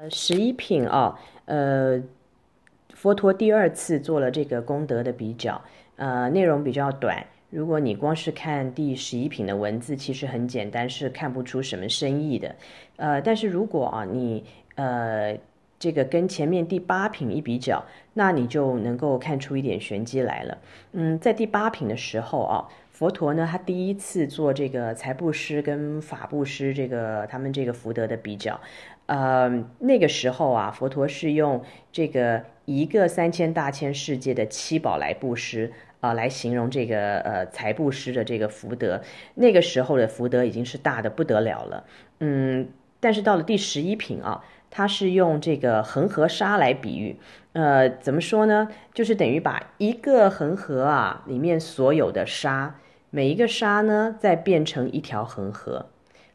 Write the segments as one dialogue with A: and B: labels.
A: 呃，十一品啊，呃，佛陀第二次做了这个功德的比较，呃，内容比较短。如果你光是看第十一品的文字，其实很简单，是看不出什么深意的。呃，但是如果啊，你呃这个跟前面第八品一比较，那你就能够看出一点玄机来了。嗯，在第八品的时候啊。佛陀呢，他第一次做这个财布施跟法布施这个他们这个福德的比较，呃，那个时候啊，佛陀是用这个一个三千大千世界的七宝来布施啊，呃，来形容这个呃财布施的这个福德。那个时候的福德已经是大的不得了了，嗯，但是到了第十一品啊，他是用这个恒河沙来比喻。呃，怎么说呢？就是等于把一个恒河啊里面所有的沙。每一个沙呢，再变成一条恒河。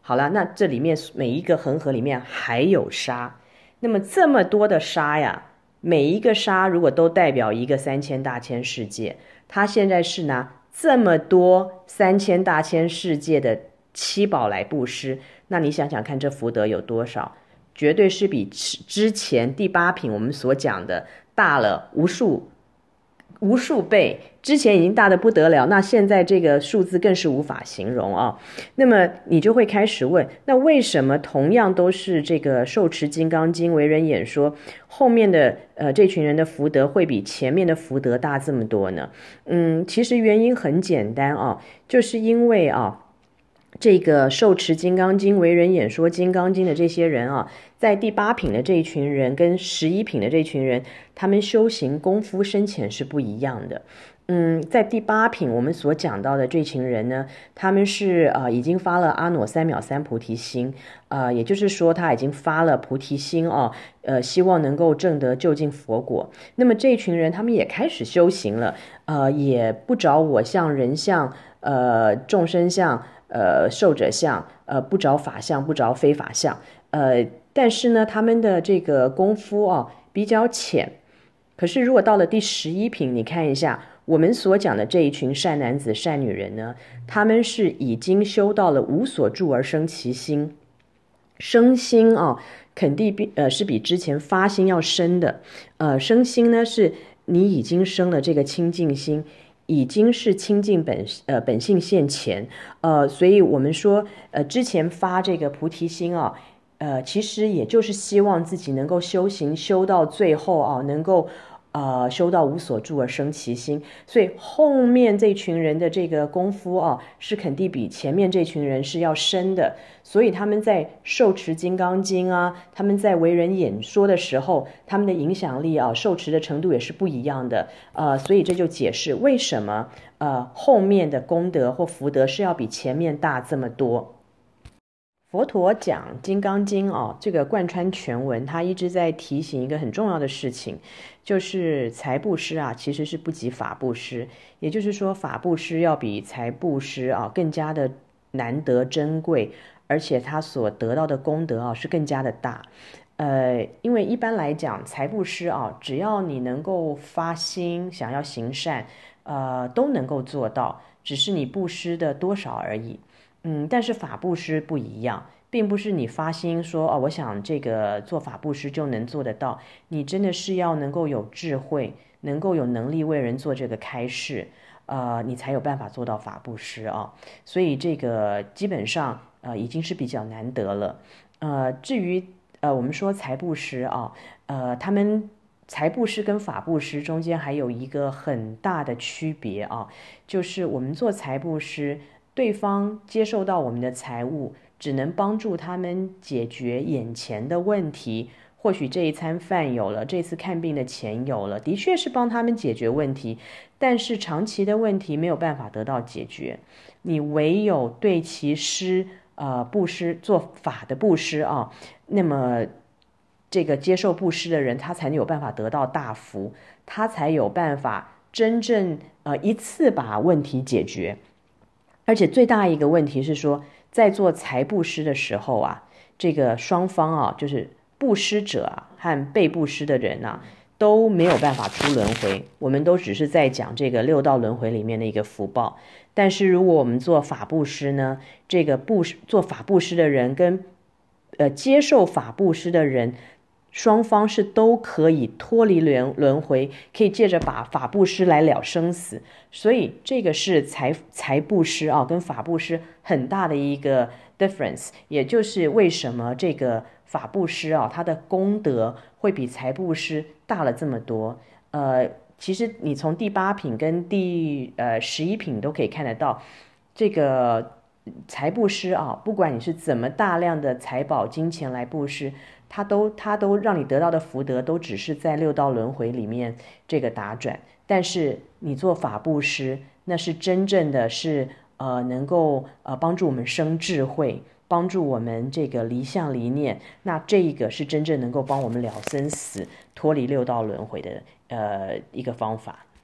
A: 好了，那这里面每一个恒河里面还有沙，那么这么多的沙呀，每一个沙如果都代表一个三千大千世界，它现在是拿这么多三千大千世界的七宝来布施，那你想想看，这福德有多少？绝对是比之前第八品我们所讲的大了无数。无数倍，之前已经大的不得了，那现在这个数字更是无法形容啊。那么你就会开始问，那为什么同样都是这个受持金刚经为人演说，后面的呃这群人的福德会比前面的福德大这么多呢？嗯，其实原因很简单啊，就是因为啊。这个受持《金刚经》为人演说《金刚经》的这些人啊，在第八品的这一群人跟十一品的这群人，他们修行功夫深浅是不一样的。嗯，在第八品我们所讲到的这群人呢，他们是啊、已经发了阿耨三藐三菩提心，啊、也就是说他已经发了菩提心啊，呃，希望能够证得究竟佛果。那么这群人他们也开始修行了，呃，也不找我相、人相、呃众生相。呃，受者相，呃，不着法相，不着非法相，呃，但是呢，他们的这个功夫啊比较浅。可是如果到了第十一品，你看一下我们所讲的这一群善男子、善女人呢，他们是已经修到了无所住而生其心，生心啊，肯定比呃是比之前发心要深的，呃，生心呢是你已经生了这个清净心。已经是清净本呃本性现前，呃，所以我们说呃之前发这个菩提心啊，呃，其实也就是希望自己能够修行修到最后啊，能够。呃，修道无所住而生其心，所以后面这群人的这个功夫啊，是肯定比前面这群人是要深的。所以他们在受持金刚经啊，他们在为人演说的时候，他们的影响力啊，受持的程度也是不一样的。呃，所以这就解释为什么呃后面的功德或福德是要比前面大这么多。佛陀讲《金刚经》哦，这个贯穿全文，他一直在提醒一个很重要的事情，就是财布施啊，其实是不及法布施。也就是说，法布施要比财布施啊更加的难得珍贵，而且他所得到的功德啊是更加的大。呃，因为一般来讲，财布施啊，只要你能够发心想要行善，呃，都能够做到，只是你布施的多少而已。嗯，但是法布施不一样，并不是你发心说哦，我想这个做法布施就能做得到。你真的是要能够有智慧，能够有能力为人做这个开示，呃，你才有办法做到法布施啊。所以这个基本上呃已经是比较难得了。呃，至于呃我们说财布施啊，呃，他们财布施跟法布施中间还有一个很大的区别啊，就是我们做财布施。对方接受到我们的财物，只能帮助他们解决眼前的问题。或许这一餐饭有了，这次看病的钱有了，的确是帮他们解决问题。但是长期的问题没有办法得到解决。你唯有对其施，呃，布施做法的布施啊，那么这个接受布施的人，他才能有办法得到大福，他才有办法真正呃一次把问题解决。而且最大一个问题是说，在做财布施的时候啊，这个双方啊，就是布施者啊和被布施的人啊，都没有办法出轮回。我们都只是在讲这个六道轮回里面的一个福报。但是如果我们做法布施呢，这个布施做法布施的人跟呃接受法布施的人，双方是都可以脱离轮轮回，可以借着把法布施来了生死。所以这个是财财布施啊，跟法布施很大的一个 difference，也就是为什么这个法布施啊，它的功德会比财布施大了这么多。呃，其实你从第八品跟第呃十一品都可以看得到，这个财布施啊，不管你是怎么大量的财宝金钱来布施。他都他都让你得到的福德，都只是在六道轮回里面这个打转。但是你做法布施，那是真正的是呃能够呃帮助我们生智慧，帮助我们这个离相离念。那这一个是真正能够帮我们了生死、脱离六道轮回的呃一个方法。